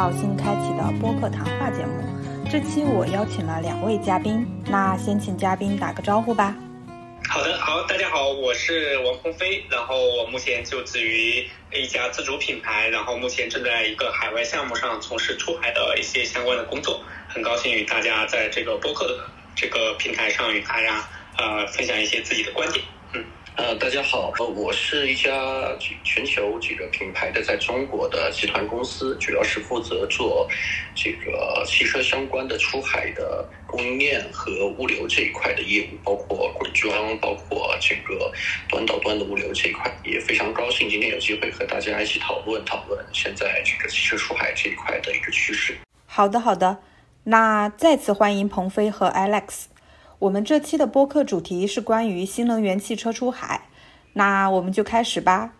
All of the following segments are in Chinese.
播客公众号新开启的播客谈话节目。这期我邀请了两位嘉宾，那先请嘉宾打个招呼吧。好的，好，大家好，我是王鹏飞，然后我目前就职于一家自主品牌，然后目前正在一个海外项目上从事出海的一些相关的工作，很高兴与大家在这个播客的这个平台上与大家呃分享一些自己的观点。呃，大家好，呃，我是一家全球几个品牌的在中国的集团公司，主要是负责做这个汽车相关的出海的供应链和物流这一块的业务，包括滚装，包括这个端到端的物流这一块。也非常高兴今天有机会和大家一起讨论讨论现在这个汽车出海这一块的一个趋势。好的，好的，那再次欢迎鹏飞和 Alex。我们这期的播客主题是关于新能源汽车出海，那我们就开始吧。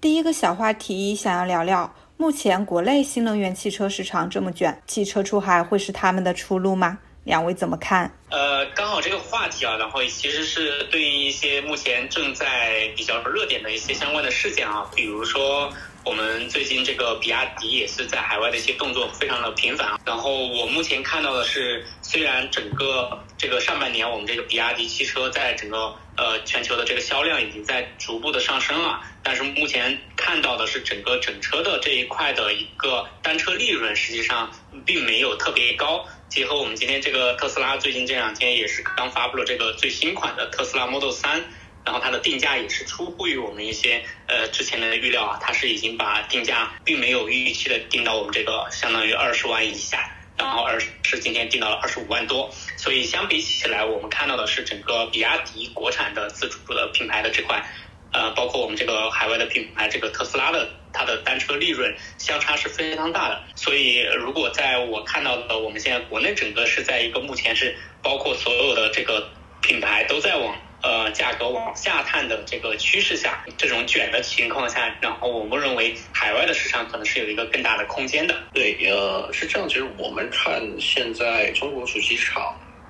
第一个小话题，想要聊聊目前国内新能源汽车市场这么卷，汽车出海会是他们的出路吗？两位怎么看？呃，刚好这个话题啊，然后其实是对于一些目前正在比较热点的一些相关的事件啊，比如说。我们最近这个比亚迪也是在海外的一些动作非常的频繁，然后我目前看到的是，虽然整个这个上半年我们这个比亚迪汽车在整个呃全球的这个销量已经在逐步的上升了，但是目前看到的是整个整车的这一块的一个单车利润实际上并没有特别高。结合我们今天这个特斯拉最近这两天也是刚发布了这个最新款的特斯拉 Model 3。然后它的定价也是出乎于我们一些呃之前的预料啊，它是已经把定价并没有预期的定到我们这个相当于二十万以下，然后而是今天定到了二十五万多，所以相比起来，我们看到的是整个比亚迪国产的自主的品牌的这块，呃，包括我们这个海外的品牌这个特斯拉的它的单车利润相差是非常大的，所以如果在我看到的我们现在国内整个是在一个目前是包括所有的这个品牌都在往。呃，价格往下探的这个趋势下，这种卷的情况下，然后我们认为海外的市场可能是有一个更大的空间的。对，呃，是这样。其实我们看现在中国主机厂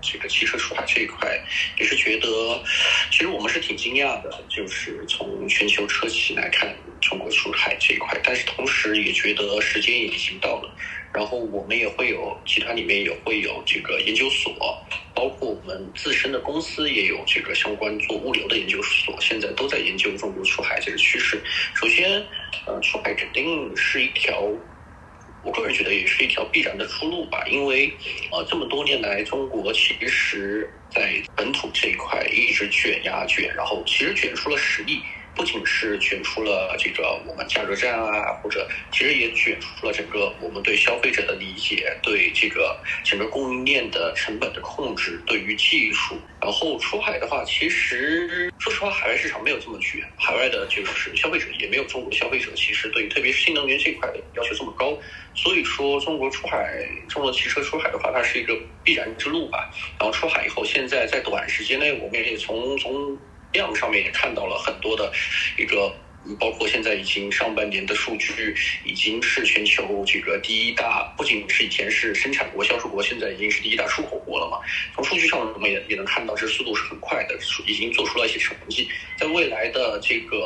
这个汽车出海这一块，也是觉得，其实我们是挺惊讶的，就是从全球车企来看中国出海这一块，但是同时也觉得时间已经到了。然后我们也会有集团里面也会有这个研究所，包括我们自身的公司也有这个相关做物流的研究所，现在都在研究中国出海这个趋势。首先，呃，出海肯定是一条，我个人觉得也是一条必然的出路吧，因为呃这么多年来，中国其实在本土这一块一直卷呀卷，然后其实卷出了实力。不仅是卷出了这个我们价格战啊，或者其实也卷出了整个我们对消费者的理解，对这个整个供应链的成本的控制，对于技术。然后出海的话，其实说实话，海外市场没有这么卷，海外的就是消费者也没有中国消费者其实对特别是新能源这块的要求这么高。所以说，中国出海，中国汽车出海的话，它是一个必然之路吧。然后出海以后，现在在短时间内，我们也从从。量上面也看到了很多的一个，包括现在已经上半年的数据已经是全球这个第一大，不仅是以前是生产国、销售国，现在已经是第一大出口国了嘛。从数据上我们也也能看到，这速度是很快的，已经做出了一些成绩。在未来的这个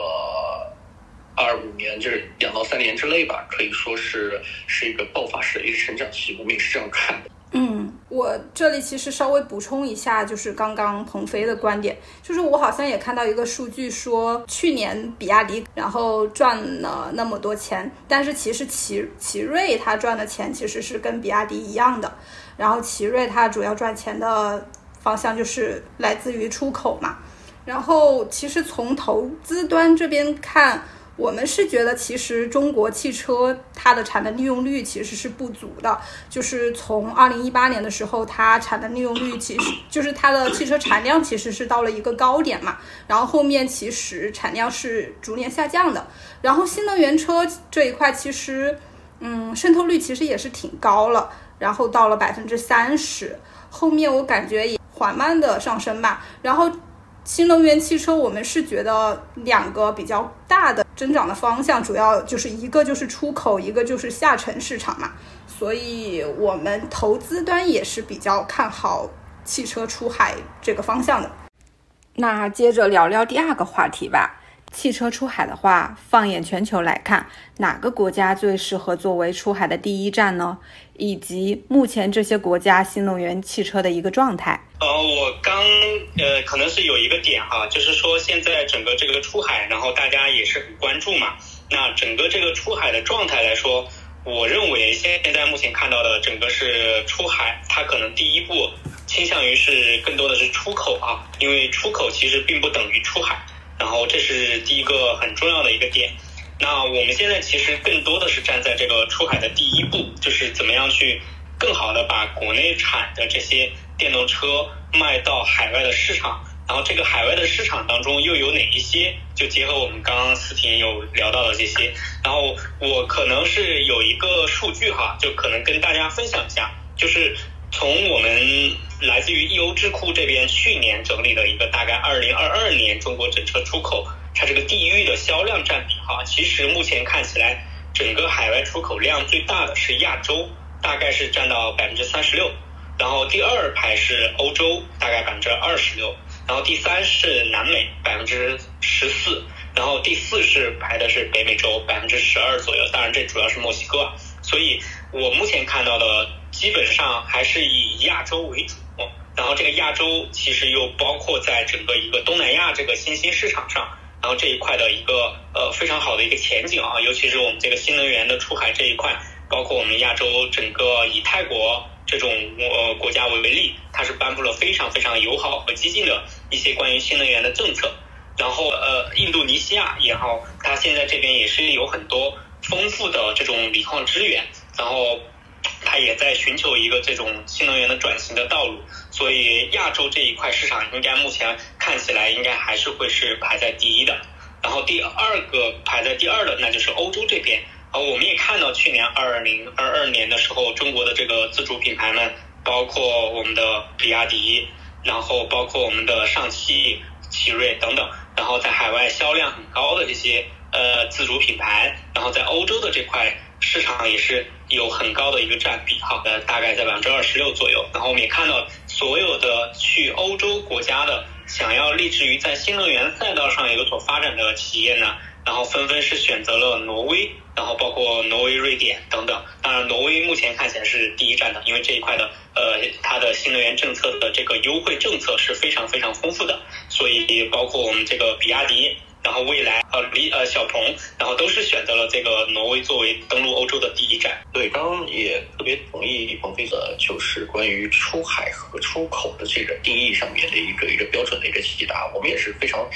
二五年，就是两到三年之内吧，可以说是是一个爆发式的一个成长期，我们也是这样看的。嗯，我这里其实稍微补充一下，就是刚刚鹏飞的观点，就是我好像也看到一个数据说，去年比亚迪然后赚了那么多钱，但是其实奇奇瑞它赚的钱其实是跟比亚迪一样的，然后奇瑞它主要赚钱的方向就是来自于出口嘛，然后其实从投资端这边看。我们是觉得，其实中国汽车它的产能利用率其实是不足的。就是从二零一八年的时候，它产能利用率其实就是它的汽车产量其实是到了一个高点嘛。然后后面其实产量是逐年下降的。然后新能源车这一块其实，嗯，渗透率其实也是挺高了。然后到了百分之三十，后面我感觉也缓慢的上升吧。然后。新能源汽车，我们是觉得两个比较大的增长的方向，主要就是一个就是出口，一个就是下沉市场嘛。所以，我们投资端也是比较看好汽车出海这个方向的。那接着聊聊第二个话题吧。汽车出海的话，放眼全球来看，哪个国家最适合作为出海的第一站呢？以及目前这些国家新能源汽车的一个状态？呃，我刚呃，可能是有一个点哈，就是说现在整个这个出海，然后大家也是很关注嘛。那整个这个出海的状态来说，我认为现在目前看到的整个是出海，它可能第一步倾向于是更多的是出口啊，因为出口其实并不等于出海。然后这是第一个很重要的一个点。那我们现在其实更多的是站在这个出海的第一步，就是怎么样去更好的把国内产的这些电动车卖到海外的市场。然后这个海外的市场当中又有哪一些？就结合我们刚刚思婷有聊到的这些。然后我可能是有一个数据哈，就可能跟大家分享一下，就是从我们。来自于易欧智库这边去年整理的一个大概二零二二年中国整车出口它这个地域的销量占比哈，其实目前看起来整个海外出口量最大的是亚洲，大概是占到百分之三十六，然后第二排是欧洲，大概百分之二十六，然后第三是南美百分之十四，然后第四是排的是北美洲百分之十二左右，当然这主要是墨西哥，所以我目前看到的基本上还是以亚洲为主。然后这个亚洲其实又包括在整个一个东南亚这个新兴市场上，然后这一块的一个呃非常好的一个前景啊，尤其是我们这个新能源的出海这一块，包括我们亚洲整个以泰国这种呃国家为例，它是颁布了非常非常友好和激进的一些关于新能源的政策。然后呃印度尼西亚也好，它现在这边也是有很多丰富的这种锂矿资源，然后。它也在寻求一个这种新能源的转型的道路，所以亚洲这一块市场应该目前看起来应该还是会是排在第一的。然后第二个排在第二的那就是欧洲这边。啊，我们也看到去年二零二二年的时候，中国的这个自主品牌们，包括我们的比亚迪，然后包括我们的上汽、奇瑞等等，然后在海外销量很高的这些呃自主品牌，然后在欧洲的这块。市场也是有很高的一个占比，哈，呃，大概在百分之二十六左右。然后我们也看到，所有的去欧洲国家的想要立志于在新能源赛道上有所发展的企业呢，然后纷纷是选择了挪威，然后包括挪威、瑞典等等。当然，挪威目前看起来是第一站的，因为这一块的呃，它的新能源政策的这个优惠政策是非常非常丰富的，所以包括我们这个比亚迪。然后未来呃李呃小鹏，然后都是选择了这个挪威作为登陆欧洲的第一站。对，刚刚也特别同意李鹏飞的，就是关于出海和出口的这个定义上面的一个一个标准的一个解答。我们也是非常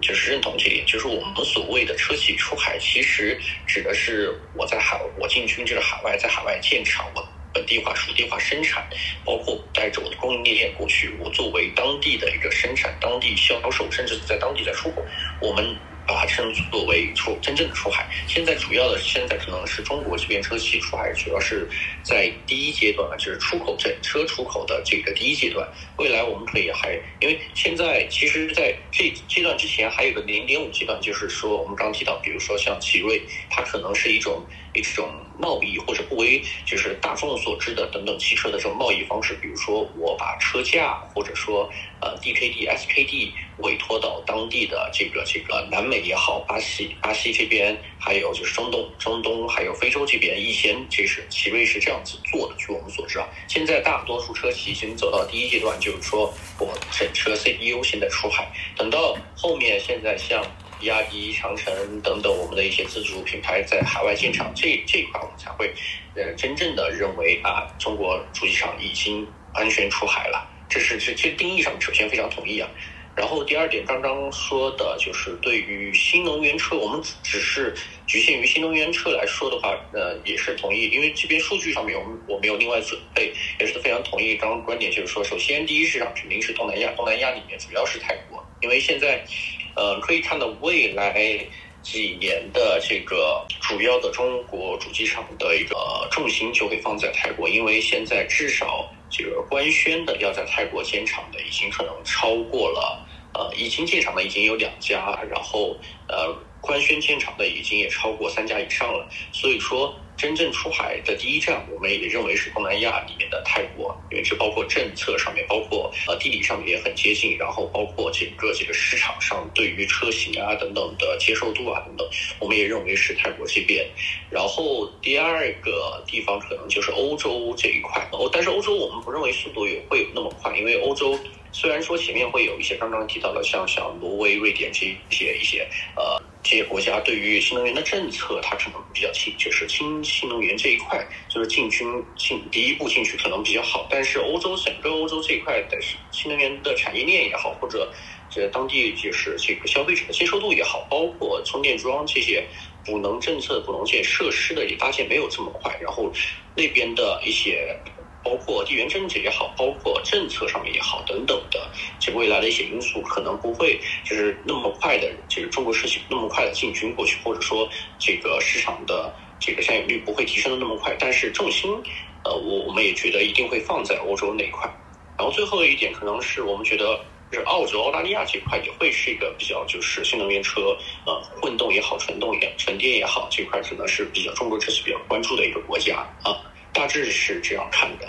就是认同这点，就是我们所谓的车企出海，其实指的是我在海我进军这个海外，在海外建厂我。本地化、属地化生产，包括带着我的供应链过去，我作为当地的一个生产、当地销售，甚至在当地在出口，我们。把它称作为出真正的出海。现在主要的现在可能是中国这边车企出海，主要是在第一阶段啊，就是出口整车出口的这个第一阶段。未来我们可以还，因为现在其实在这阶段之前还有个零点五阶段，就是说我们刚提到，比如说像奇瑞，它可能是一种一种贸易或者不为就是大众所知的等等汽车的这种贸易方式，比如说我把车架或者说呃 DKD、SKD 委托到当地的这个这个南美。也好，巴西、巴西这边，还有就是中东、中东，还有非洲这边，一些其实奇瑞是这样子做的。据我们所知啊，现在大多数车企已经走到第一阶段，就是说我整车 CPU 现在出海，等到后面现在像比亚迪、长城等等我们的一些自主品牌在海外建厂，这这一块我们才会呃真正的认为啊，中国主机厂已经安全出海了。这是这这定义上首先非常同意啊。然后第二点，刚刚说的就是对于新能源车，我们只是局限于新能源车来说的话，呃，也是同意，因为这边数据上面我们我没有另外准备，也是非常同意。刚刚观点就是说，首先第一市场肯定是东南亚，东南亚里面主要是泰国，因为现在，呃，可以看到未来几年的这个主要的中国主机厂的一个重心就会放在泰国，因为现在至少这个官宣的要在泰国建厂的已经可能超过了。呃，已经建厂的已经有两家，然后呃，官宣建厂的已经也超过三家以上了。所以说，真正出海的第一站，我们也认为是东南亚里面的泰国，因为这包括政策上面，包括呃地理上面也很接近，然后包括整个这个市场上对于车型啊等等的接受度啊等等，我们也认为是泰国这边。然后第二个地方可能就是欧洲这一块，哦，但是欧洲我们不认为速度也会有那么快，因为欧洲。虽然说前面会有一些刚刚提到的，像像挪威、瑞典这些一些呃这些国家对于新能源的政策，它可能比较轻，就是新新能源这一块，就是进军进第一步进去可能比较好。但是欧洲整个欧洲这一块的新能源的产业链也好，或者这当地就是这个消费者的接受度也好，包括充电桩这些补能政策、补能建设施的也搭建没有这么快，然后那边的一些。包括地缘政治也好，包括政策上面也好，等等的，这未来的一些因素可能不会就是那么快的，这个中国车企那么快的进军过去，或者说这个市场的这个占有率不会提升的那么快。但是重心，呃，我我们也觉得一定会放在欧洲那一块。然后最后一点，可能是我们觉得，就是澳洲、澳大利亚这块也会是一个比较就是新能源车，呃，混动也好，纯动也纯电也好，这块可能是比较中国车企比较关注的一个国家啊。大致是这样看的。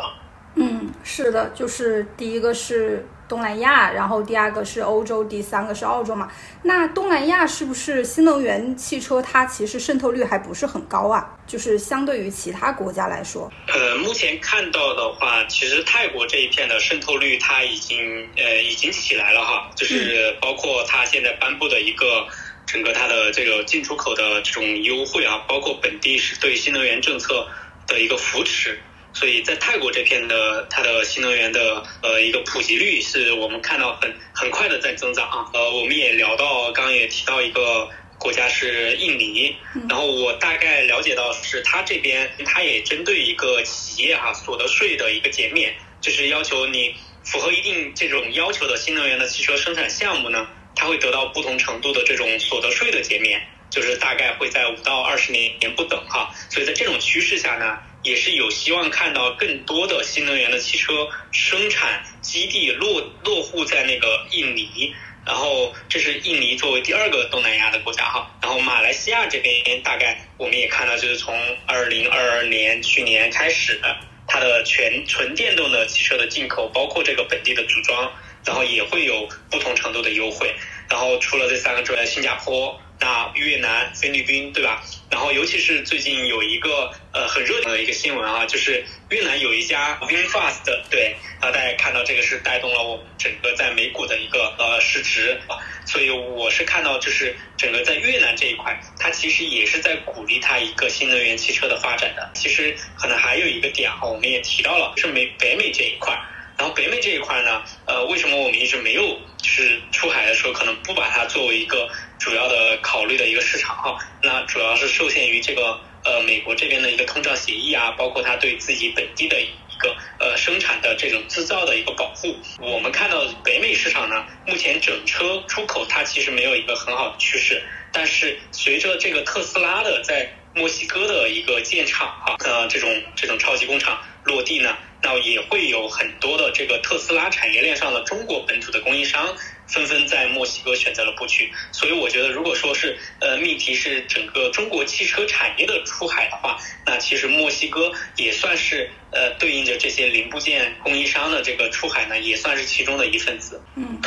嗯，是的，就是第一个是东南亚，然后第二个是欧洲，第三个是澳洲嘛。那东南亚是不是新能源汽车它其实渗透率还不是很高啊？就是相对于其他国家来说。呃，目前看到的话，其实泰国这一片的渗透率它已经呃已经起来了哈，就是包括它现在颁布的一个整个它的这个进出口的这种优惠啊，包括本地是对新能源政策。的一个扶持，所以在泰国这片的它的新能源的呃一个普及率是我们看到很很快的在增长啊。呃，我们也聊到，刚刚也提到一个国家是印尼，然后我大概了解到是它这边它也针对一个企业哈所得税的一个减免，就是要求你符合一定这种要求的新能源的汽车生产项目呢，它会得到不同程度的这种所得税的减免。就是大概会在五到二十年年不等哈，所以在这种趋势下呢，也是有希望看到更多的新能源的汽车生产基地落落户在那个印尼，然后这是印尼作为第二个东南亚的国家哈，然后马来西亚这边大概我们也看到就是从二零二二年去年开始，它的全纯电动的汽车的进口，包括这个本地的组装，然后也会有不同程度的优惠，然后除了这三个之外，新加坡。那越南、菲律宾，对吧？然后尤其是最近有一个呃很热的一个新闻啊，就是越南有一家 VinFast，对啊，大家看到这个是带动了我们整个在美股的一个呃市值啊，所以我是看到就是整个在越南这一块，它其实也是在鼓励它一个新能源汽车的发展的。其实可能还有一个点哈，我们也提到了是美北美这一块，然后北美这一块呢，呃，为什么我们一直没有就是出海的时候可能不把它作为一个。主要的考虑的一个市场哈，那主要是受限于这个呃美国这边的一个通胀协议啊，包括它对自己本地的一个呃生产的这种制造的一个保护。我们看到北美市场呢，目前整车出口它其实没有一个很好的趋势，但是随着这个特斯拉的在墨西哥的一个建厂啊，呃这种这种超级工厂落地呢，那也会有很多的这个特斯拉产业链上的中国本土的供应商。纷纷在墨西哥选择了布局，所以我觉得，如果说是呃命题是整个中国汽车产业的出海的话，那其实墨西哥也算是呃对应着这些零部件供应商的这个出海呢，也算是其中的一份子。嗯，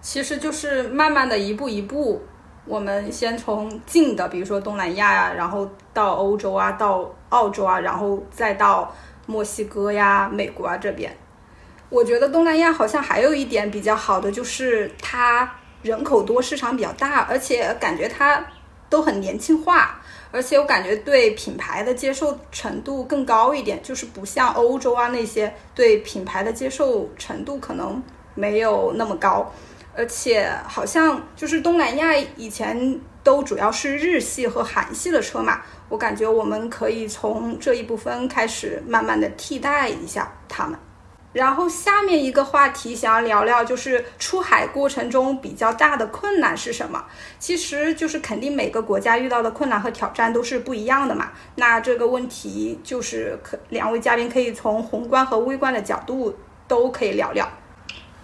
其实就是慢慢的一步一步，我们先从近的，比如说东南亚呀，然后到欧洲啊，到澳洲啊，然后再到墨西哥呀、美国啊这边。我觉得东南亚好像还有一点比较好的，就是它人口多，市场比较大，而且感觉它都很年轻化，而且我感觉对品牌的接受程度更高一点，就是不像欧洲啊那些对品牌的接受程度可能没有那么高，而且好像就是东南亚以前都主要是日系和韩系的车嘛，我感觉我们可以从这一部分开始慢慢的替代一下他们。然后下面一个话题想要聊聊，就是出海过程中比较大的困难是什么？其实就是肯定每个国家遇到的困难和挑战都是不一样的嘛。那这个问题就是可两位嘉宾可以从宏观和微观的角度都可以聊聊。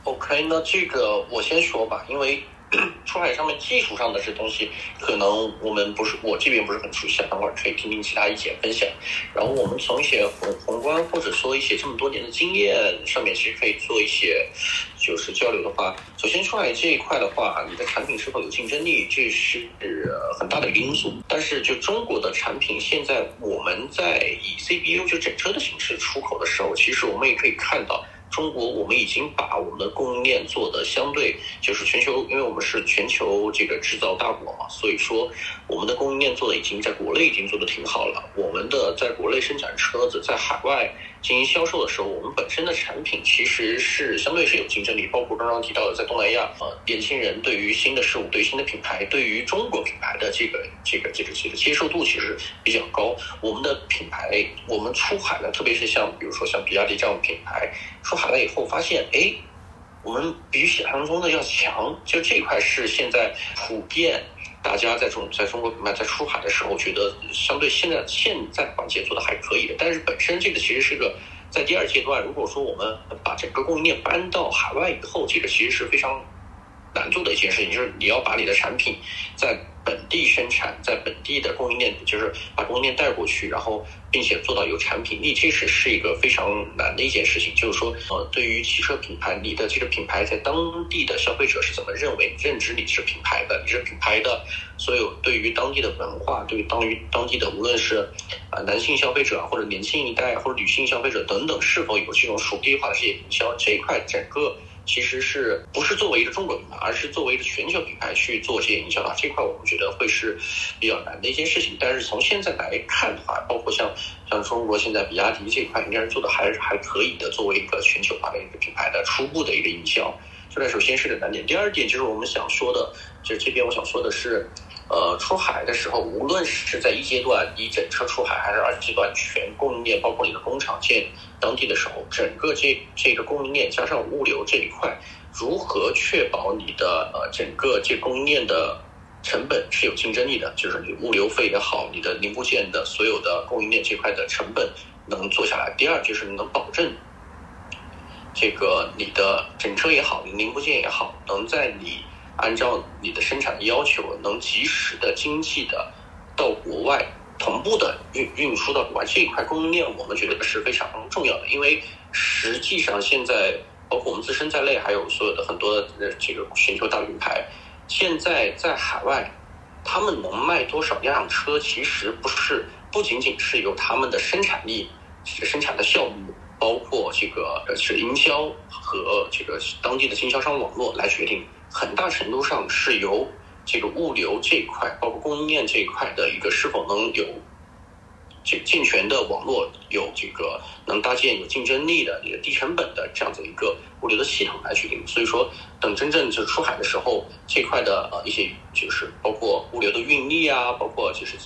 OK，那这个我先说吧，因为 出海上面技术上的这东西，可能我们不是我这边不是很熟悉，等会儿可以听听其他意见分享。然后我们从一些宏宏观或者说一些这么多年的经验上面，其实可以做一些就是交流的话，首先出海这一块的话，你的产品是否有竞争力，这是很大的一个因素。但是就中国的产品，现在我们在以 CBU 就整车的形式出口的时候，其实我们也可以看到。中国，我们已经把我们的供应链做的相对就是全球，因为我们是全球这个制造大国嘛，所以说我们的供应链做的已经在国内已经做的挺好了。我们的在国内生产车子，在海外。进行销售的时候，我们本身的产品其实是相对是有竞争力，包括刚刚提到的在东南亚，呃，年轻人对于新的事物、对新的品牌、对于中国品牌的这个、这个、这个、这个接受度其实比较高。我们的品牌，我们出海了，特别是像比如说像比亚迪这样的品牌，出海了以后发现，哎，我们比想象中的要强，就这块是现在普遍。大家在中在中国品牌在出海的时候，觉得相对现在现在环节做的还可以的，但是本身这个其实是个在第二阶段，如果说我们把整个供应链搬到海外以后，这个其实是非常。难做的一件事情就是你要把你的产品在本地生产，在本地的供应链，就是把供应链带过去，然后并且做到有产品力，这是是一个非常难的一件事情。就是说，呃，对于汽车品牌，你的这个品牌在当地的消费者是怎么认为、认知你是品牌的？你是品牌的所有对于当地的文化，对于当于当地的无论是啊男性消费者或者年轻一代或者女性消费者等等，是否有这种属地化的这些营销这一块，整个。其实是不是作为一个中国品牌，而是作为一个全球品牌去做这些营销的这块，我们觉得会是比较难的一件事情。但是从现在来看的话，包括像像中国现在比亚迪这块，应该是做的还是还可以的。作为一个全球化的一个品牌的初步的一个营销，这首先是个难点。第二点就是我们想说的，就是这边我想说的是。呃，出海的时候，无论是在一阶段你整车出海，还是二阶段全供应链，包括你的工厂建当地的时候，整个这这个供应链加上物流这一块，如何确保你的呃整个这供应链的成本是有竞争力的？就是你物流费也好，你的零部件的所有的供应链这块的成本能做下来。第二就是能保证这个你的整车也好，你零部件也好，能在你。按照你的生产要求，能及时的、经济的到国外同步的运运输到国外这一块供应链，我们觉得是非常重要的。因为实际上现在，包括我们自身在内，还有所有的很多的这个全球大品牌，现在在海外，他们能卖多少辆车，其实不是不仅仅是由他们的生产力、生产的效率，包括这个呃是营销和这个当地的经销商网络来决定。很大程度上是由这个物流这一块，包括供应链这一块的一个是否能有这健全的网络，有这个能搭建有竞争力的、一个低成本的这样子一个物流的系统来决定。所以说，等真正就出海的时候，这块的呃一些就是包括物流的运力啊，包括就是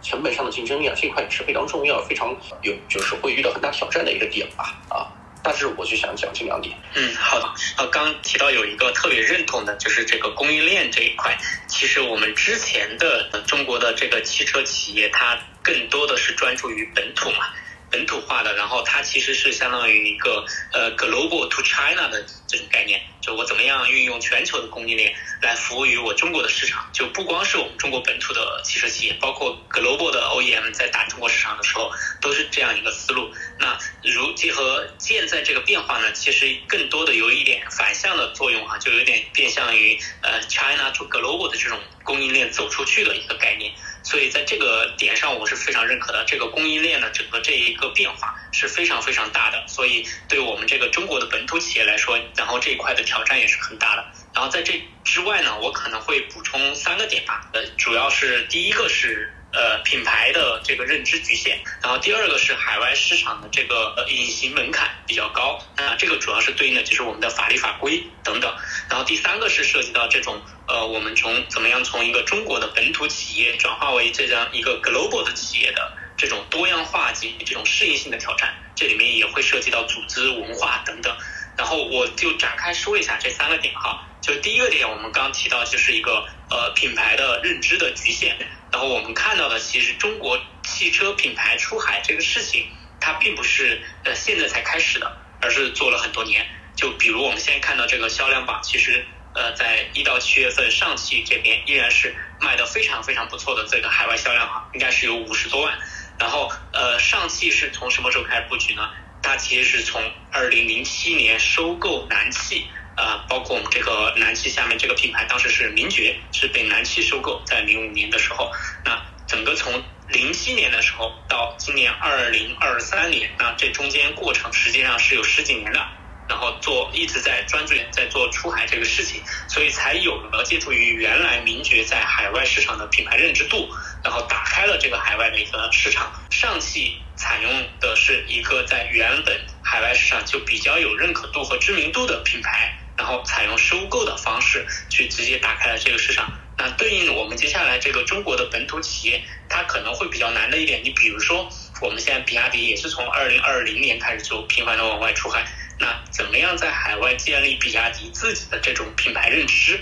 成本上的竞争力啊，这块也是非常重要、非常有就是会遇到很大挑战的一个点吧啊。但是我就想讲这两点。嗯，好的。呃，刚提到有一个特别认同的，就是这个供应链这一块。其实我们之前的中国的这个汽车企业，它更多的是专注于本土嘛。本土化的，然后它其实是相当于一个呃 global to China 的这种概念，就我怎么样运用全球的供应链来服务于我中国的市场，就不光是我们中国本土的汽车企业，包括 global 的 OEM 在打中国市场的时候，都是这样一个思路。那如结合现在这个变化呢，其实更多的有一点反向的作用啊，就有点变相于呃 China to global 的这种供应链走出去的一个概念。所以在这个点上，我是非常认可的。这个供应链的整个这一个变化是非常非常大的，所以对我们这个中国的本土企业来说，然后这一块的挑战也是很大的。然后在这之外呢，我可能会补充三个点吧。呃，主要是第一个是。呃，品牌的这个认知局限，然后第二个是海外市场的这个隐形门槛比较高，那这个主要是对应的就是我们的法律法规等等，然后第三个是涉及到这种呃，我们从怎么样从一个中国的本土企业转化为这样一个 global 的企业的这种多样化及这种适应性的挑战，这里面也会涉及到组织文化等等，然后我就展开说一下这三个点哈，就第一个点我们刚提到就是一个呃品牌的认知的局限。然后我们看到的，其实中国汽车品牌出海这个事情，它并不是呃现在才开始的，而是做了很多年。就比如我们现在看到这个销量榜，其实呃，在一到七月份，上汽这边依然是卖的非常非常不错的这个海外销量啊，应该是有五十多万。然后，呃，上汽是从什么时候开始布局呢？它其实是从二零零七年收购南汽，呃，包括我们这个南汽下面这个品牌，当时是名爵，是被南汽收购，在零五年的时候，那整个从零七年的时候到今年二零二三年，那这中间过程实际上是有十几年的。然后做一直在专注在做出海这个事情，所以才有了借助于原来名爵在海外市场的品牌认知度，然后打开了这个海外的一个市场。上汽采用的是一个在原本海外市场就比较有认可度和知名度的品牌，然后采用收购的方式去直接打开了这个市场。那对应我们接下来这个中国的本土企业，它可能会比较难的一点，你比如说我们现在比亚迪也是从二零二零年开始就频繁的往外出海。那怎么样在海外建立比亚迪自己的这种品牌认知？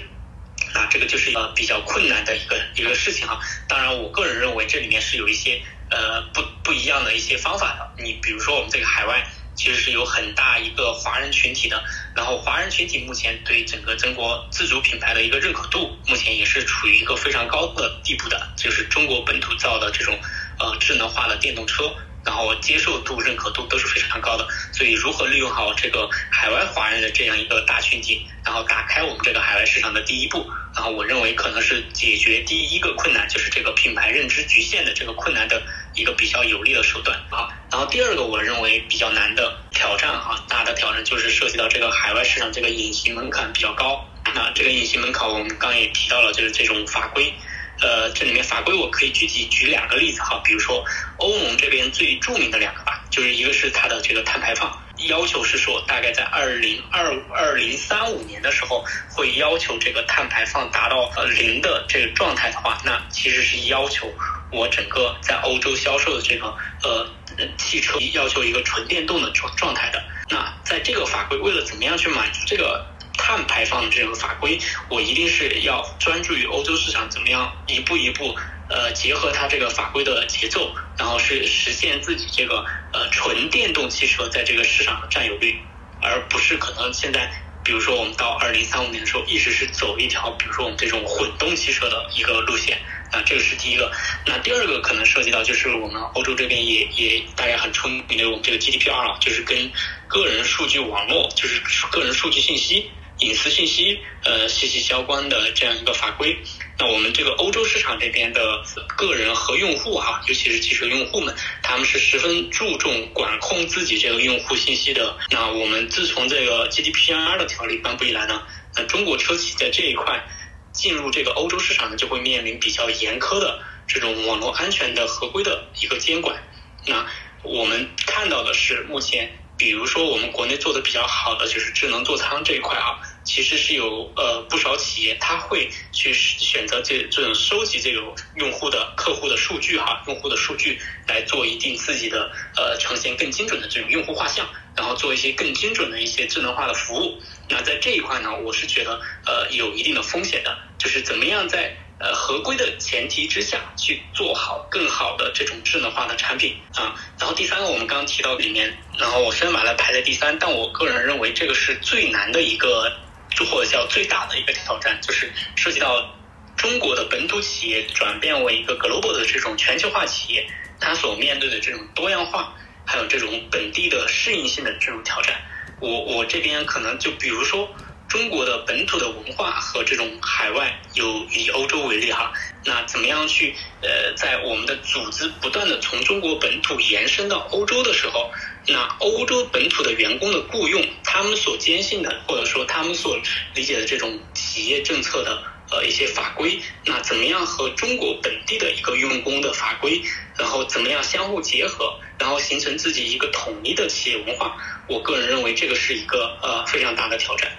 那这个就是一个比较困难的一个一个事情哈。当然，我个人认为这里面是有一些呃不不一样的一些方法的。你比如说，我们这个海外其实是有很大一个华人群体的，然后华人群体目前对整个中国自主品牌的一个认可度，目前也是处于一个非常高的地步的，就是中国本土造的这种呃智能化的电动车。然后接受度、认可度都是非常高的，所以如何利用好这个海外华人的这样一个大群体，然后打开我们这个海外市场的第一步，然后我认为可能是解决第一个困难，就是这个品牌认知局限的这个困难的一个比较有力的手段啊。然后第二个我认为比较难的挑战啊，大的挑战就是涉及到这个海外市场这个隐形门槛比较高。那这个隐形门槛我们刚刚也提到了，就是这种法规。呃，这里面法规我可以具体举两个例子哈，比如说欧盟这边最著名的两个吧，就是一个是它的这个碳排放要求是说，大概在二零二二零三五年的时候，会要求这个碳排放达到呃零的这个状态的话，那其实是要求我整个在欧洲销售的这个呃汽车要求一个纯电动的状状态的。那在这个法规为了怎么样去满足这个？碳排放的这个法规，我一定是要专注于欧洲市场，怎么样一步一步呃结合它这个法规的节奏，然后是实现自己这个呃纯电动汽车在这个市场的占有率，而不是可能现在比如说我们到二零三五年的时候，一直是走一条比如说我们这种混动汽车的一个路线啊，这个是第一个。那第二个可能涉及到就是我们欧洲这边也也大家很出名的我们这个 GDPR，啊就是跟个人数据网络，就是个人数据信息。隐私信息呃息息相关的这样一个法规，那我们这个欧洲市场这边的个人和用户哈，尤其是汽车用户们，他们是十分注重管控自己这个用户信息的。那我们自从这个 GDPR 的条例颁布以来呢，那中国车企在这一块进入这个欧洲市场呢，就会面临比较严苛的这种网络安全的合规的一个监管。那我们看到的是目前。比如说，我们国内做的比较好的就是智能座舱这一块啊，其实是有呃不少企业，他会去选择这这种收集这种用户的客户的数据哈，用户的数据来做一定自己的呃呈现更精准的这种用户画像，然后做一些更精准的一些智能化的服务。那在这一块呢，我是觉得呃有一定的风险的，就是怎么样在。呃，合规的前提之下去做好更好的这种智能化的产品啊。然后第三个，我们刚刚提到里面，然后我虽然把它排在第三，但我个人认为这个是最难的一个，就或者叫最大的一个挑战，就是涉及到中国的本土企业转变为一个 global 的这种全球化企业，它所面对的这种多样化，还有这种本地的适应性的这种挑战。我我这边可能就比如说。中国的本土的文化和这种海外，有以欧洲为例哈，那怎么样去呃，在我们的组织不断的从中国本土延伸到欧洲的时候，那欧洲本土的员工的雇佣，他们所坚信的或者说他们所理解的这种企业政策的呃一些法规，那怎么样和中国本地的一个用工的法规，然后怎么样相互结合，然后形成自己一个统一的企业文化，我个人认为这个是一个呃非常大的挑战。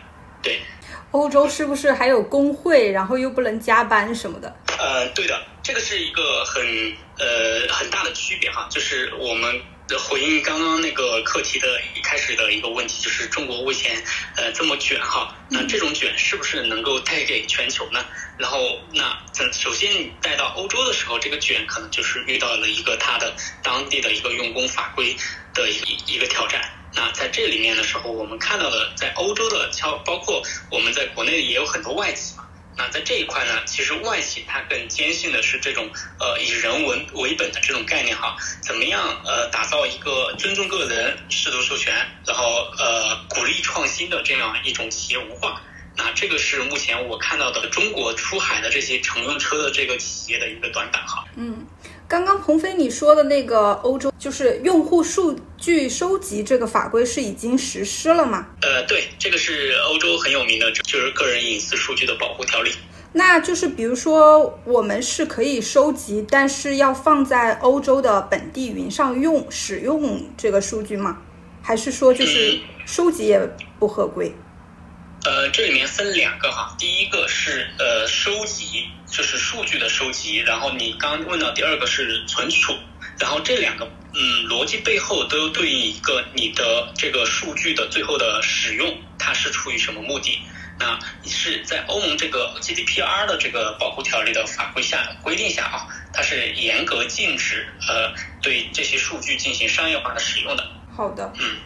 对，欧洲是不是还有工会，然后又不能加班什么的？呃，对的，这个是一个很呃很大的区别哈，就是我们的回应刚刚那个课题的一开始的一个问题，就是中国目前呃这么卷哈，那这种卷是不是能够带给全球呢？然后那首先你带到欧洲的时候，这个卷可能就是遇到了一个它的当地的一个用工法规的一一个挑战。那在这里面的时候，我们看到的在欧洲的，包包括我们在国内也有很多外企嘛。那在这一块呢，其实外企它更坚信的是这种呃以人文为本的这种概念哈，怎么样呃打造一个尊重个人、适度授权，然后呃鼓励创新的这样一种企业文化。那这个是目前我看到的中国出海的这些乘用车的这个企业的一个短板哈。嗯，刚刚鹏飞你说的那个欧洲就是用户数据收集这个法规是已经实施了吗？呃，对，这个是欧洲很有名的，就是个人隐私数据的保护条例。那就是比如说我们是可以收集，但是要放在欧洲的本地云上用使用这个数据吗？还是说就是收集也不合规？呃，这里面分两个哈，第一个是呃收集，就是数据的收集，然后你刚问到第二个是存储，然后这两个嗯逻辑背后都对应一个你的这个数据的最后的使用，它是出于什么目的？那是在欧盟这个 GDPR 的这个保护条例的法规下规定下啊，它是严格禁止呃对这些数据进行商业化的使用的。好的，嗯。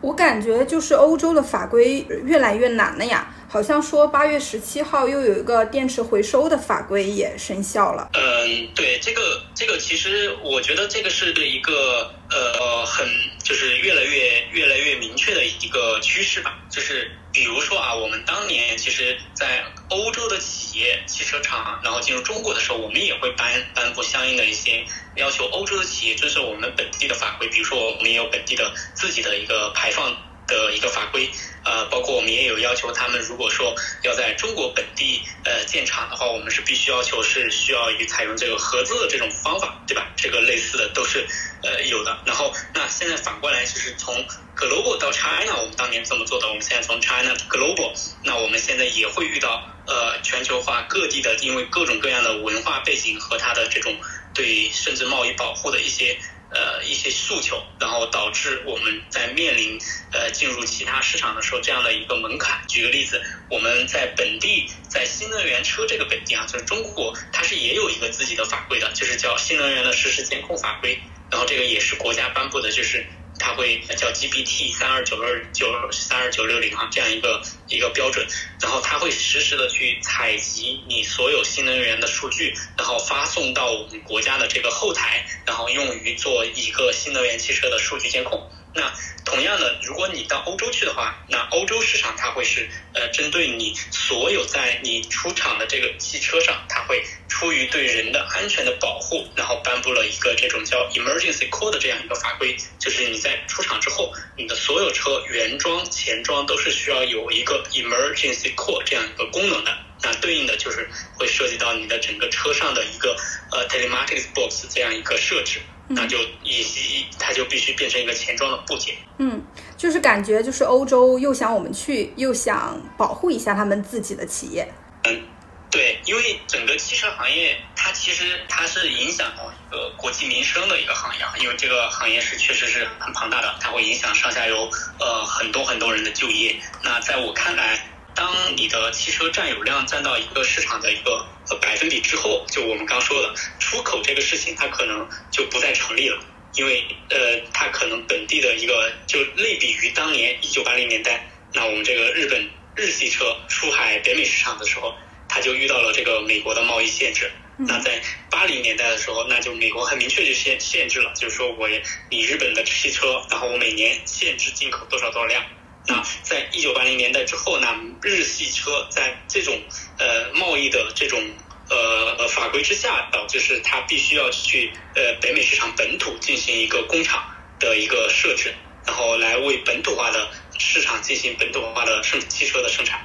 我感觉就是欧洲的法规越来越难了呀，好像说八月十七号又有一个电池回收的法规也生效了。嗯，对，这个这个其实我觉得这个是一个呃很就是越来越越来越明确的一个趋势吧，就是比如说啊，我们当年其实，在欧洲的企业汽车厂然后进入中国的时候，我们也会颁颁布相应的一些。要求欧洲的企业遵守我们本地的法规，比如说我们也有本地的自己的一个排放的一个法规，呃，包括我们也有要求他们，如果说要在中国本地呃建厂的话，我们是必须要求是需要以采用这个合资的这种方法，对吧？这个类似的都是呃有的。然后那现在反过来就是从 global 到 China，我们当年这么做的，我们现在从 China global，那我们现在也会遇到呃全球化各地的，因为各种各样的文化背景和它的这种。对，甚至贸易保护的一些呃一些诉求，然后导致我们在面临呃进入其他市场的时候这样的一个门槛。举个例子，我们在本地在新能源车这个本地啊，就是中国，它是也有一个自己的法规的，就是叫新能源的实时监控法规，然后这个也是国家颁布的，就是。它会叫 GPT 三二九二九三二九六零哈这样一个一个标准，然后它会实时的去采集你所有新能源的数据，然后发送到我们国家的这个后台，然后用于做一个新能源汽车的数据监控。那同样的，如果你到欧洲去的话，那欧洲市场它会是呃针对你所有在你出厂的这个汽车上，它会出于对人的安全的保护，然后颁布了一个这种叫 emergency call 的这样一个法规，就是你在出厂之后，你的所有车原装前装都是需要有一个 emergency call 这样一个功能的。那对应的就是会涉及到你的整个车上的一个呃 telematics box 这样一个设置。那就以及它就必须变成一个钱庄的部件。嗯，就是感觉就是欧洲又想我们去，又想保护一下他们自己的企业。嗯，对，因为整个汽车行业它其实它是影响到一个国计民生的一个行业，因为这个行业是确实是很庞大的，它会影响上下游呃很多很多人的就业。那在我看来。当你的汽车占有量占到一个市场的一个百分比之后，就我们刚说的出口这个事情，它可能就不再成立了，因为呃，它可能本地的一个就类比于当年一九八零年代，那我们这个日本日系车出海北美市场的时候，它就遇到了这个美国的贸易限制。那在八零年代的时候，那就美国很明确就限限制了，就是说我你日本的汽车，然后我每年限制进口多少多少辆。那在一九八零年代之后，那日系车在这种呃贸易的这种呃呃法规之下，导致是它必须要去呃北美市场本土进行一个工厂的一个设置，然后来为本土化的市场进行本土化的生汽车的生产。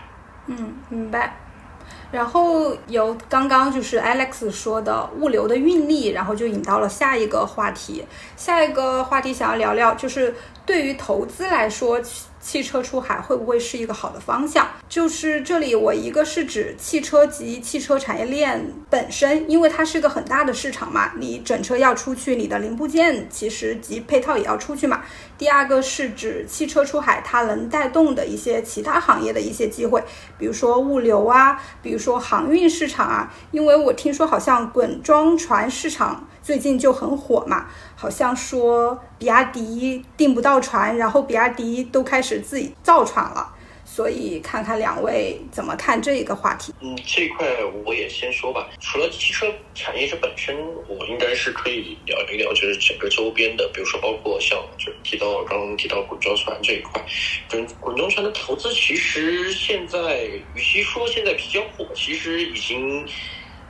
嗯，明白。然后由刚刚就是 Alex 说的物流的运力，然后就引到了下一个话题。下一个话题想要聊聊，就是对于投资来说。汽车出海会不会是一个好的方向？就是这里，我一个是指汽车及汽车产业链本身，因为它是个很大的市场嘛，你整车要出去，你的零部件其实及配套也要出去嘛。第二个是指汽车出海，它能带动的一些其他行业的一些机会，比如说物流啊，比如说航运市场啊。因为我听说好像滚装船市场。最近就很火嘛，好像说比亚迪订不到船，然后比亚迪都开始自己造船了。所以看看两位怎么看这一个话题。嗯，这一块我也先说吧。除了汽车产业这本身，我应该是可以聊一聊，就是整个周边的，比如说包括像就提到刚刚提到滚装船这一块，滚滚装船的投资，其实现在与其说现在比较火，其实已经。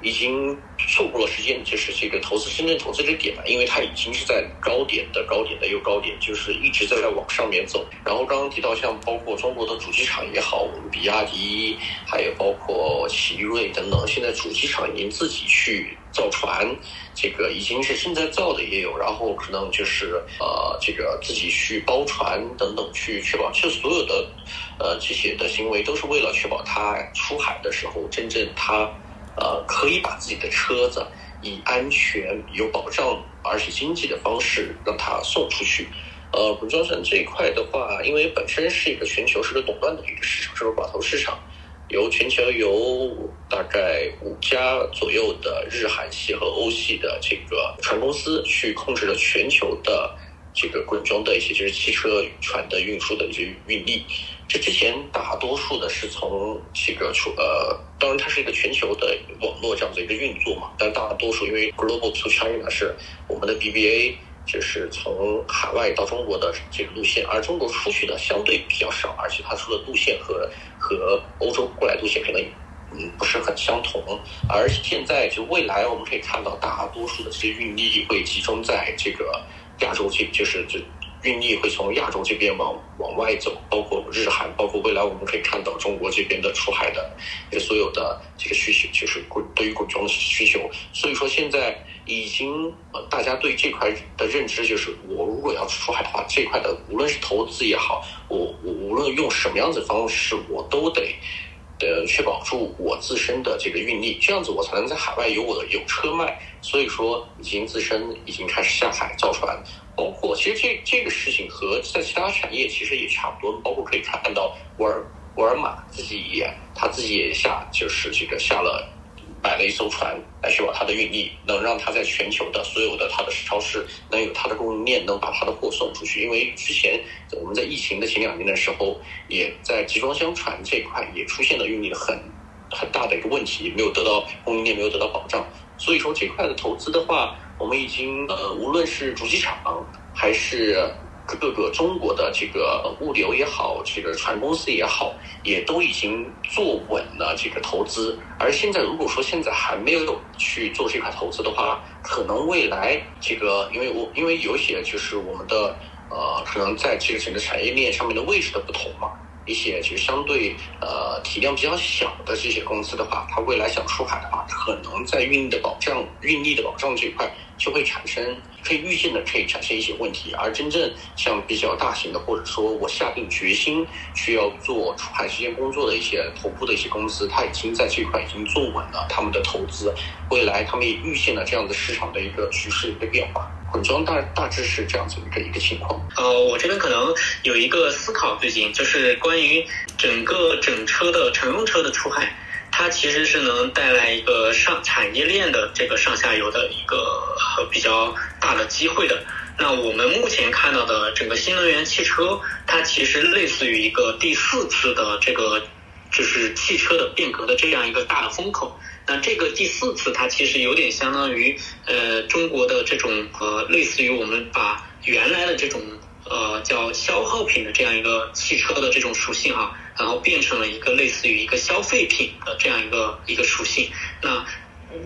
已经错过了时间，就是这个投资深圳投资这点嘛，因为它已经是在高点的高点的又高点，就是一直在往上面走。然后刚刚提到像包括中国的主机厂也好，我们比亚迪，还有包括奇瑞等等，现在主机厂已经自己去造船，这个已经是现在造的也有，然后可能就是呃这个自己去包船等等去确保，其实所有的呃这些的行为都是为了确保它出海的时候真正它。呃，可以把自己的车子以安全、有保障而且经济的方式让它送出去。呃，滚装船这一块的话，因为本身是一个全球是个垄断的一个市场，是个寡头市场，由全球有大概五家左右的日韩系和欧系的这个船公司去控制了全球的这个滚装的一些就是汽车船的运输的一些运力。这之前大多数的是从这个出呃，当然它是一个全球的网络这样子一个运作嘛，但大多数因为 global to China 是我们的 BBA，就是从海外到中国的这个路线，而中国出去的相对比较少，而且它出的路线和和欧洲过来路线可能嗯不是很相同，而现在就未来我们可以看到大多数的这些运力会集中在这个亚洲这，就是这。运力会从亚洲这边往往外走，包括日韩，包括未来我们可以看到中国这边的出海的这所有的这个需求，就是对于滚装的需求。所以说现在已经呃，大家对这块的认知就是，我如果要出海的话，这块的无论是投资也好，我我无论用什么样子方式，我都得呃确保住我自身的这个运力，这样子我才能在海外有我的有车卖。所以说，已经自身已经开始下海造船。包括其实这这个事情和在其他产业其实也差不多，包括可以看到沃尔沃尔玛自己也他自己也下就是这个下了买了一艘船来确保它的运力，能让它在全球的所有的它的超市能有它的供应链，能把它的货送出去。因为之前我们在疫情的前两年的时候，也在集装箱船这块也出现了运力很很大的一个问题，没有得到供应链没有得到保障。所以说这块的投资的话。我们已经呃，无论是主机厂还是各个中国的这个物流也好，这个船公司也好，也都已经做稳了这个投资。而现在如果说现在还没有去做这块投资的话，可能未来这个，因为我因为有些就是我们的呃，可能在这个整个产业链上面的位置的不同嘛。一些就相对呃体量比较小的这些公司的话，它未来想出海的话，可能在运力的保障、运力的保障这一块就会产生可以预见的可以产生一些问题。而真正像比较大型的，或者说我下定决心需要做出海这些工作的一些头部的一些公司，它已经在这块已经做稳了他们的投资，未来他们也预见了这样的市场的一个趋势一个变化。混装大大致是这样子一个一个情况。呃，我这边可能有一个思考，最近就是关于整个整车的乘用车的出海，它其实是能带来一个上产业链的这个上下游的一个比较大的机会的。那我们目前看到的整个新能源汽车，它其实类似于一个第四次的这个就是汽车的变革的这样一个大的风口。那这个第四次，它其实有点相当于，呃，中国的这种呃，类似于我们把原来的这种呃叫消耗品的这样一个汽车的这种属性啊，然后变成了一个类似于一个消费品的这样一个一个属性。那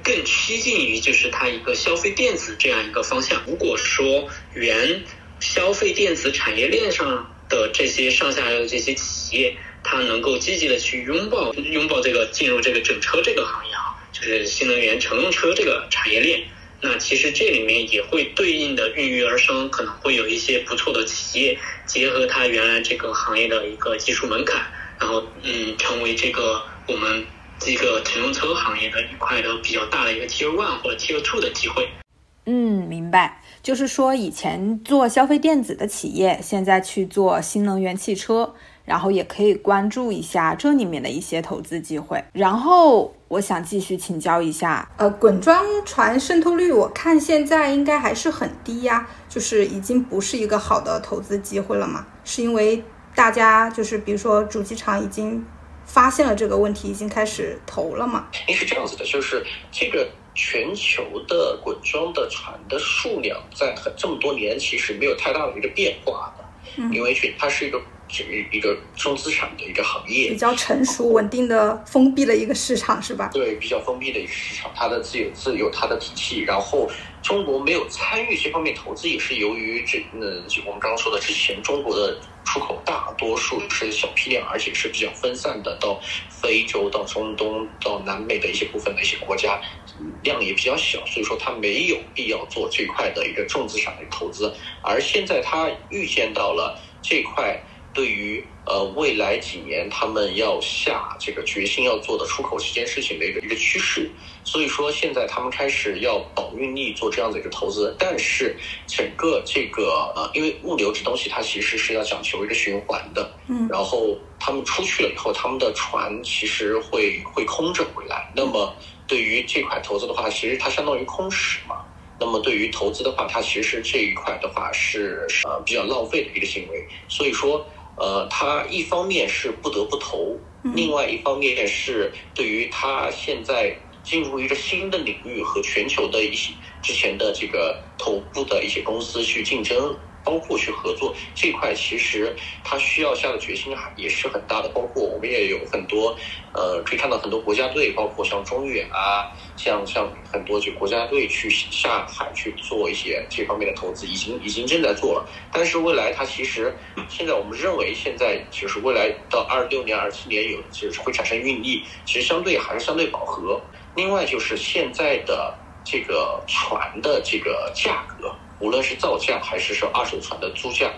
更趋近于就是它一个消费电子这样一个方向。如果说原消费电子产业链上的这些上下游的这些企业，它能够积极的去拥抱拥抱这个进入这个整车这个行业啊。就是新能源乘用车这个产业链，那其实这里面也会对应的孕育而生，可能会有一些不错的企业结合它原来这个行业的一个技术门槛，然后嗯，成为这个我们这个乘用车行业的一块的比较大的一个 Tier One 或者 Tier Two 的机会。嗯，明白。就是说，以前做消费电子的企业，现在去做新能源汽车，然后也可以关注一下这里面的一些投资机会。然后我想继续请教一下，呃，滚装船渗透率，我看现在应该还是很低呀，就是已经不是一个好的投资机会了嘛？是因为大家就是比如说主机厂已经发现了这个问题，已经开始投了嘛？是这样子的，就是这个。全球的滚装的船的数量在很这么多年其实没有太大的一个变化的，因为全它是一个一个重资产的一个行业，比较成熟稳定的封闭的一个市场是吧？对，比较封闭的一个市场，它的自有自有它的体系，然后中国没有参与这方面投资，也是由于这呃就我们刚刚说的之前中国的出口大多数是小批量，而且是比较分散的，到非洲、到中东、到南美的一些部分的一些国家。量也比较小，所以说它没有必要做这块的一个重资产的投资。而现在它预见到了这块对于呃未来几年他们要下这个决心要做的出口这件事情的一个一个趋势，所以说现在他们开始要保运力做这样的一个投资。但是整个这个呃，因为物流这东西它其实是要讲求一个循环的，嗯，然后他们出去了以后，他们的船其实会会空着回来，那么。对于这块投资的话，其实它相当于空驶嘛。那么对于投资的话，它其实这一块的话是呃比较浪费的一个行为。所以说，呃，他一方面是不得不投，另外一方面是对于他现在进入一个新的领域和全球的一些之前的这个头部的一些公司去竞争。包括去合作这块，其实他需要下的决心还也是很大的。包括我们也有很多，呃，可以看到很多国家队，包括像中远啊，像像很多就国家队去下海去做一些这方面的投资，已经已经正在做了。但是未来它其实现在我们认为现在就是未来到二六年、二七年有就是会产生运力，其实相对还是相对饱和。另外就是现在的这个船的这个价格。无论是造价还是说二手船的租价，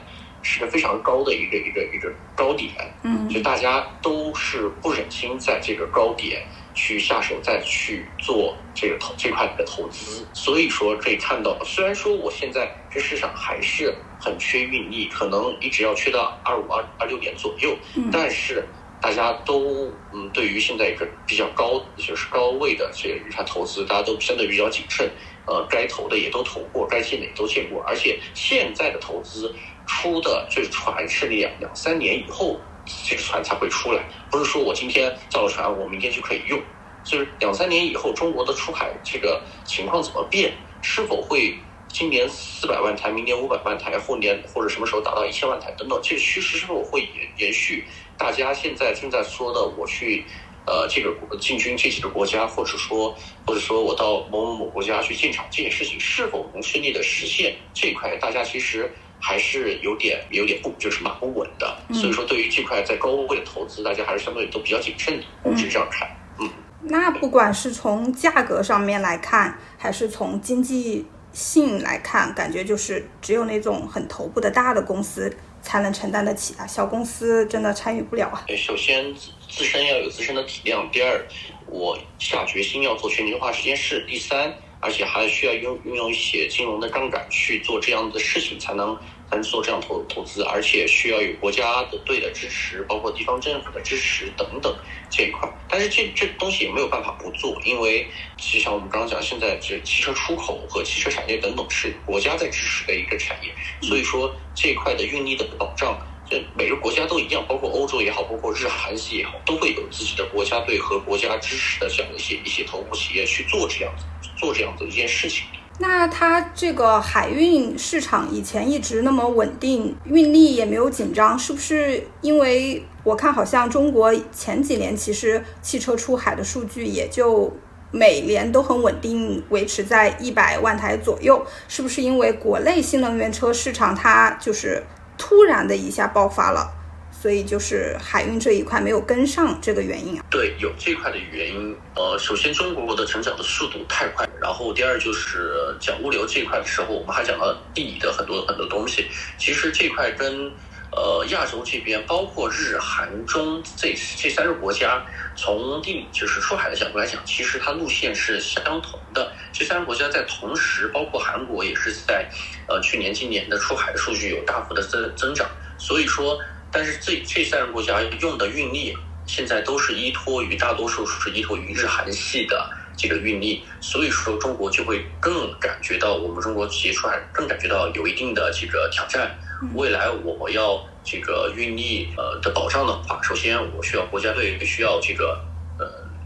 是个非常高的一个一个一个高点，嗯，所以大家都是不忍心在这个高点去下手再去做这个投这块的投资，所以说可以看到，虽然说我现在这市场还是很缺运力，可能一直要缺到二五二二六点左右，但是大家都嗯，对于现在一个比较高就是高位的这个你看投资，大家都相对比较谨慎。呃，该投的也都投过，该见的也都见过，而且现在的投资出的这船是两两三年以后这个船才会出来，不是说我今天造了船，我明天就可以用，就是两三年以后中国的出海这个情况怎么变，是否会今年四百万台，明年五百万台，后年或者什么时候达到一千万台等等，这个趋势是否会延延续？大家现在正在说的，我去。呃，这个进军这几个国家，或者说，或者说我到某某某国家去进场，这件事情是否能顺利的实现？这块大家其实还是有点有点不就是蛮不稳的。所以说，对于这块在高位的投资，大家还是相对都比较谨慎的。我是这样看。嗯，那不管是从价格上面来看，还是从经济性来看，感觉就是只有那种很头部的大的公司才能承担得起啊，小公司真的参与不了啊。首先。自身要有自身的体量。第二，我下决心要做全球化这件事。第三，而且还需要用运用一些金融的杠杆去做这样的事情，才能才能做这样投投资。而且需要有国家的队的支持，包括地方政府的支持等等这一块。但是这这东西也没有办法不做，因为就像我们刚刚讲，现在这汽车出口和汽车产业等等是国家在支持的一个产业，所以说这一块的运力的保障。这每个国家都一样，包括欧洲也好，包括日韩系也好，都会有自己的国家队和国家支持的这样一些一些头部企业去做这样子做这样子一件事情。那它这个海运市场以前一直那么稳定，运力也没有紧张，是不是？因为我看好像中国前几年其实汽车出海的数据也就每年都很稳定，维持在一百万台左右，是不是？因为国内新能源车市场它就是。突然的一下爆发了，所以就是海运这一块没有跟上这个原因啊。对，有这块的原因。呃，首先中国的成长的速度太快，然后第二就是讲物流这一块的时候，我们还讲了地理的很多很多东西。其实这块跟呃亚洲这边，包括日韩中这这三个国家，从地理就是出海的角度来讲，其实它路线是相同的。这三个国家在同时，包括韩国也是在。呃，去年、今年的出海的数据有大幅的增增长，所以说但是这这三个国家用的运力现在都是依托于大多数是依托于日韩系的这个运力，所以说中国就会更感觉到我们中国企业出海更感觉到有一定的这个挑战。未来我要这个运力呃的保障的话，首先我需要国家队需要这个呃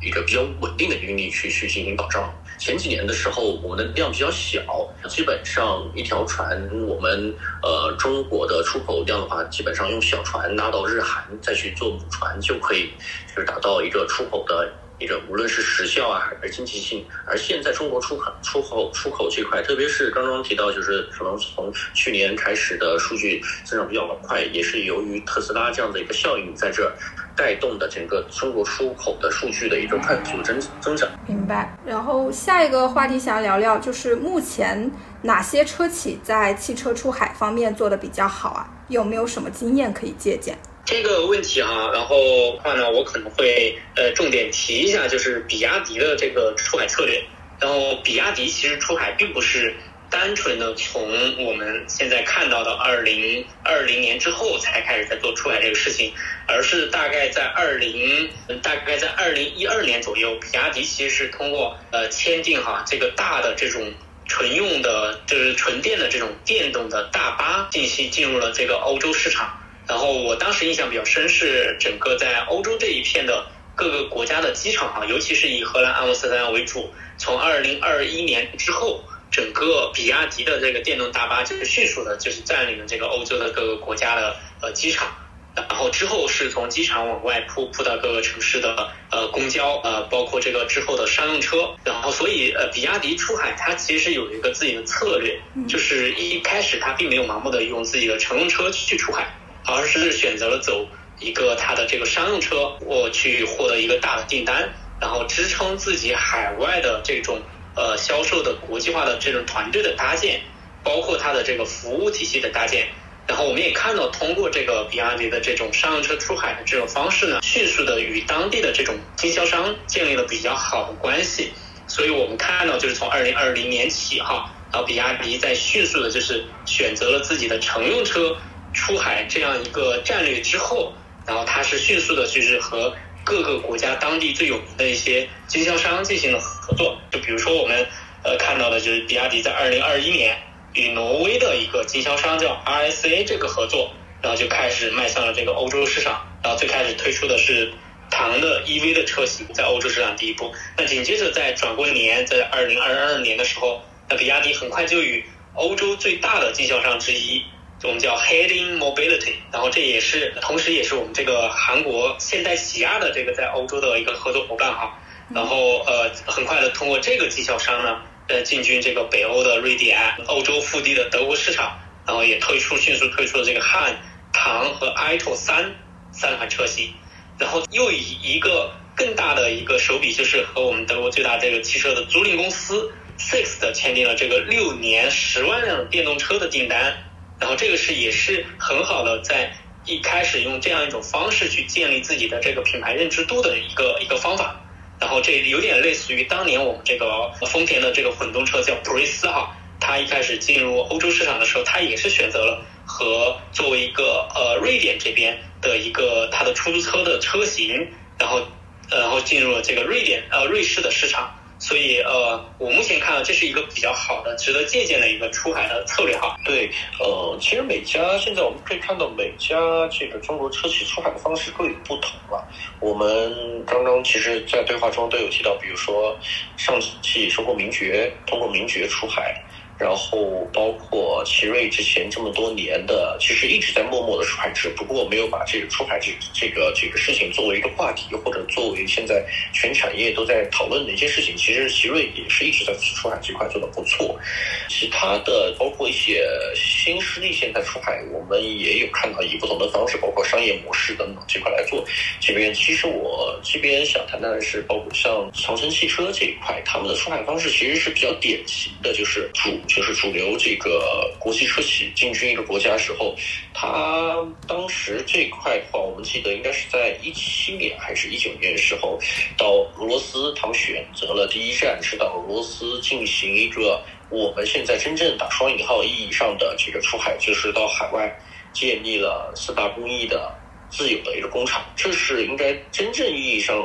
一个比较稳定的运力去去进行保障。前几年的时候，我们的量比较小，基本上一条船我们呃中国的出口量的话，基本上用小船拉到日韩再去做母船就可以，就是达到一个出口的。一个无论是时效啊，还是经济性，而现在中国出口、出口、出口这块，特别是刚刚提到，就是可能从去年开始的数据增长比较快，也是由于特斯拉这样的一个效应在这带动的整个中国出口的数据的一个快速增增长。明白。然后下一个话题想聊聊，就是目前哪些车企在汽车出海方面做的比较好啊？有没有什么经验可以借鉴？这个问题哈，然后话呢，我可能会呃重点提一下，就是比亚迪的这个出海策略。然后比亚迪其实出海并不是单纯的从我们现在看到的二零二零年之后才开始在做出海这个事情，而是大概在二零大概在二零一二年左右，比亚迪其实是通过呃签订哈这个大的这种纯用的就是纯电的这种电动的大巴进行进入了这个欧洲市场。然后我当时印象比较深是整个在欧洲这一片的各个国家的机场哈，尤其是以荷兰阿姆斯特丹为主。从二零二一年之后，整个比亚迪的这个电动大巴就是迅速的，就是占领了这个欧洲的各个国家的呃机场。然后之后是从机场往外铺铺到各个城市的呃公交呃，包括这个之后的商用车。然后所以呃，比亚迪出海它其实有一个自己的策略，就是一开始它并没有盲目的用自己的乘用车去出海。而是选择了走一个它的这个商用车，我去获得一个大的订单，然后支撑自己海外的这种呃销售的国际化的这种团队的搭建，包括它的这个服务体系的搭建。然后我们也看到，通过这个比亚迪的这种商用车出海的这种方式呢，迅速的与当地的这种经销商建立了比较好的关系。所以我们看到，就是从二零二零年起哈，然后比亚迪在迅速的就是选择了自己的乘用车。出海这样一个战略之后，然后它是迅速的，就是和各个国家当地最有名的一些经销商进行了合作。就比如说我们呃看到的，就是比亚迪在二零二一年与挪威的一个经销商叫 RSA 这个合作，然后就开始迈向了这个欧洲市场。然后最开始推出的是唐的 EV 的车型，在欧洲市场第一步。那紧接着在转过年，在二零二二年的时候，那比亚迪很快就与欧洲最大的经销商之一。我们叫 Heading Mobility，然后这也是，同时也是我们这个韩国现代起亚的这个在欧洲的一个合作伙伴哈。然后呃，很快的通过这个经销商呢，呃，进军这个北欧的瑞典、欧洲腹地的德国市场，然后也推出迅速推出了这个汉、唐和 iTo 三三款车型，然后又以一个更大的一个手笔，就是和我们德国最大这个汽车的租赁公司 Six 的签订了这个六年十万辆电动车的订单。然后这个是也是很好的，在一开始用这样一种方式去建立自己的这个品牌认知度的一个一个方法。然后这有点类似于当年我们这个丰田的这个混动车叫普锐斯哈，它一开始进入欧洲市场的时候，它也是选择了和作为一个呃瑞典这边的一个它的出租车的车型，然后然后进入了这个瑞典呃瑞士的市场。所以，呃，我目前看到这是一个比较好的、值得借鉴的一个出海的策略哈。对，呃，其实每家现在我们可以看到，每家这个中国车企出海的方式各有不同了。我们刚刚其实，在对话中都有提到，比如说上汽收购名爵，通过名爵出海。然后包括奇瑞之前这么多年的，其实一直在默默的出海，只不过没有把这个出海这这个这个事情作为一个话题，或者作为现在全产业都在讨论的一些事情。其实奇瑞也是一直在出海这块做的不错。其他的包括一些新势力现在出海，我们也有看到以不同的方式，包括商业模式等等这块来做。这边其实我这边想谈谈的是，包括像长城汽车这一块，他们的出海方式其实是比较典型的，就是主。就是主流这个国际车企进军一个国家时候，它当时这块的话，我们记得应该是在一七年还是一九年的时候，到俄罗斯，他们选择了第一站是到俄罗斯进行一个我们现在真正打双引号意义上的这个出海，就是到海外建立了四大工艺的自有的一个工厂，这是应该真正意义上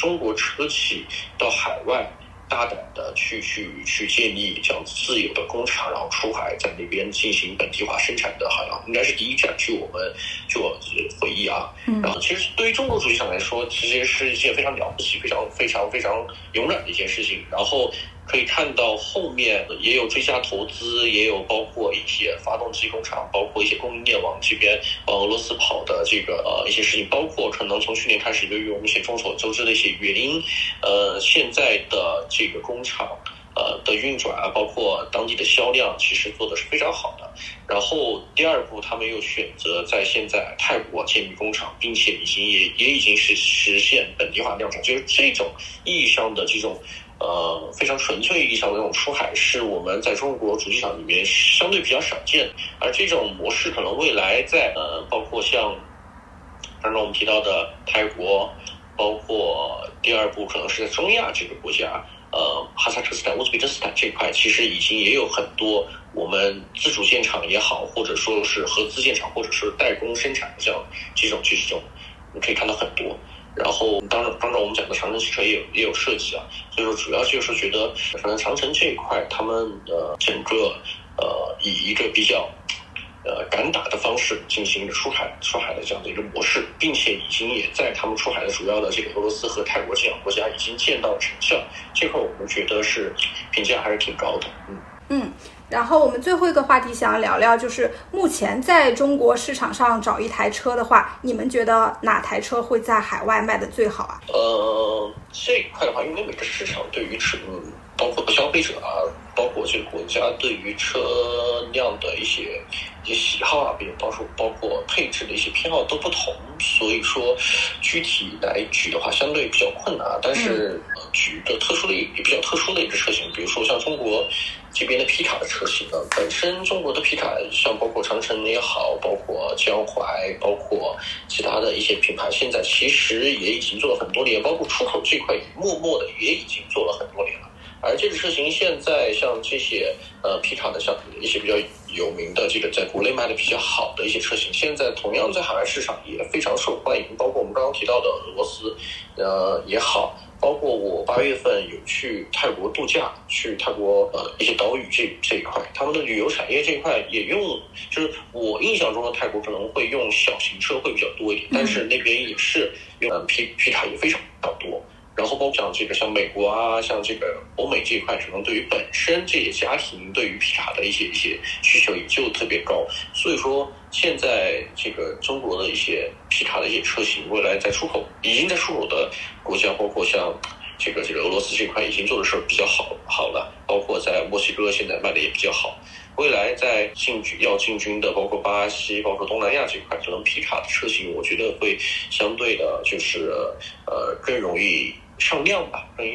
中国车企到海外。大胆的去去去建立这样自有的工厂，然后出海在那边进行本地化生产的，好像应该是第一站。据我们据我回忆啊，然后其实对于中国主机厂来说，其实是一件非常了不起、非常非常非常勇敢的一件事情。然后。可以看到后面也有追加投资，也有包括一些发动机工厂，包括一些供应链往这边往俄罗斯跑的这个呃一些事情，包括可能从去年开始，由于我们一些众所周知的一些原因，呃，现在的这个工厂呃的运转啊，包括当地的销量，其实做的是非常好的。然后第二步，他们又选择在现在泰国建立工厂，并且已经也也已经是实现本地化量产，就是这种意义上的这种。呃，非常纯粹意义上的那种出海，是我们在中国主机厂里面相对比较少见。而这种模式，可能未来在呃，包括像刚刚我们提到的泰国，包括第二步可能是在中亚这个国家，呃，哈萨克斯坦、乌兹别克斯坦这块，其实已经也有很多我们自主建厂也好，或者说是合资建厂，或者是代工生产的这样这种这种，你可以看到很多。然后，当然，刚刚我们讲的长城汽车也有也有设计啊，所以说主要就是觉得，可能长城这一块，他们的整个呃以一个比较呃敢打的方式进行出海出海的这样的一个模式，并且已经也在他们出海的主要的这个俄罗斯和泰国这样国家已经见到成效，这块我们觉得是评价还是挺高的，嗯嗯。然后我们最后一个话题想要聊聊，就是目前在中国市场上找一台车的话，你们觉得哪台车会在海外卖的最好啊？呃，这一块的话，因为每个市场对于车，包括消费者啊，包括这个国家对于车辆的一些一些喜好啊，比如包括包括配置的一些偏好都不同，所以说具体来举的话，相对比较困难。但是举一个特殊的也比较特殊的一个车型，比如说像中国。这边的皮卡的车型呢，本身中国的皮卡，像包括长城也好，包括江淮，包括其他的一些品牌，现在其实也已经做了很多年，包括出口这块，默默的也已经做了很多年了。而这个车型现在像这些呃皮卡的，像一些比较有名的这个在国内卖的比较好的一些车型，现在同样在海外市场也非常受欢迎，包括我们刚刚提到的俄罗斯，呃也好。包括我八月份有去泰国度假，去泰国呃一些岛屿这这一块，他们的旅游产业这一块也用，就是我印象中的泰国可能会用小型车会比较多一点，但是那边也是用皮皮卡也非常比较多。然后包括像这个像美国啊，像这个欧美这一块，可能对于本身这些家庭对于皮卡的一些一些需求也就特别高，所以说现在这个中国的一些皮卡的一些车型，未来在出口已经在出口的国家，包括像这个这个俄罗斯这块已经做的是比较好好了，包括在墨西哥现在卖的也比较好，未来在进军要进军的，包括巴西，包括东南亚这块，可能皮卡的车型，我觉得会相对的就是呃更容易。上量吧，更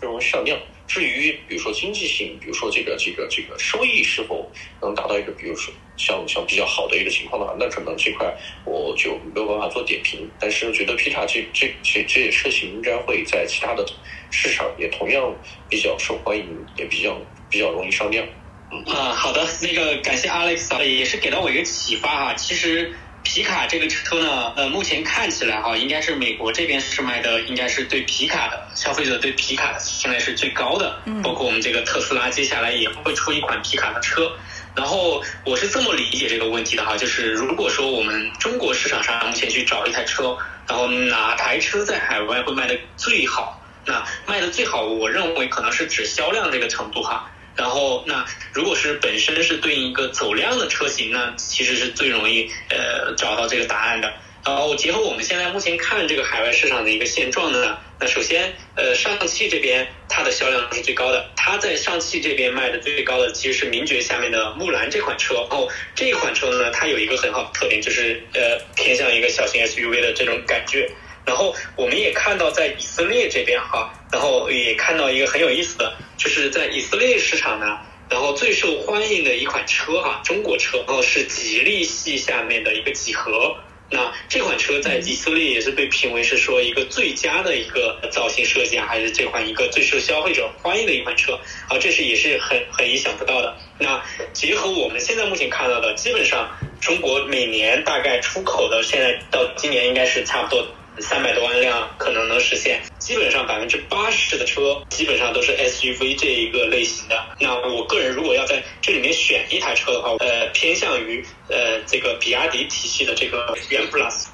更容易上量。至于比如说经济性，比如说这个这个这个收益是否能达到一个，比如说像像比较好的一个情况的话，那可能这块我就没有办法做点评。但是觉得皮卡这这这这些车型应该会在其他的市场也同样比较受欢迎，也比较比较容易上量。嗯啊，好的，那个感谢 Alex，也是给到我一个启发哈。其实。皮卡这个车呢，呃，目前看起来哈，应该是美国这边是卖的，应该是对皮卡的消费者对皮卡现在是最高的。嗯，包括我们这个特斯拉接下来也会出一款皮卡的车。然后我是这么理解这个问题的哈，就是如果说我们中国市场上目前去找一台车，然后哪台车在海外会卖的最好？那卖的最好，我认为可能是指销量这个程度哈。然后，那如果是本身是对应一个走量的车型呢，其实是最容易呃找到这个答案的。然后结合我们现在目前看这个海外市场的一个现状呢，那首先呃上汽这边它的销量是最高的，它在上汽这边卖的最高的其实是名爵下面的木兰这款车。然后这款车呢，它有一个很好的特点，就是呃偏向一个小型 SUV 的这种感觉。然后我们也看到在以色列这边哈，然后也看到一个很有意思的，就是在以色列市场呢，然后最受欢迎的一款车哈，中国车，然后是吉利系下面的一个几何。那这款车在以色列也是被评为是说一个最佳的一个造型设计啊，还是这款一个最受消费者欢迎的一款车啊，这是也是很很意想不到的。那结合我们现在目前看到的，基本上中国每年大概出口的，现在到今年应该是差不多。三百多万辆可能能实现，基本上百分之八十的车基本上都是 SUV 这一个类型的。那我个人如果要在这里面选一台车的话，呃，偏向于呃这个比亚迪体系的这个元 Plus，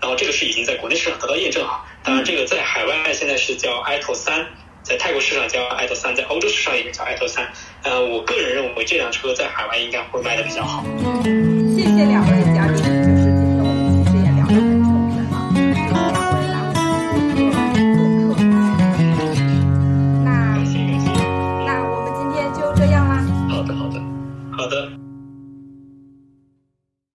然后这个是已经在国内市场得到验证哈。当然，这个在海外现在是叫 i t o 三，在泰国市场叫 i t o 三，在欧洲市场也叫 i t o 三。呃，我个人认为这辆车在海外应该会卖的比较好。谢谢两位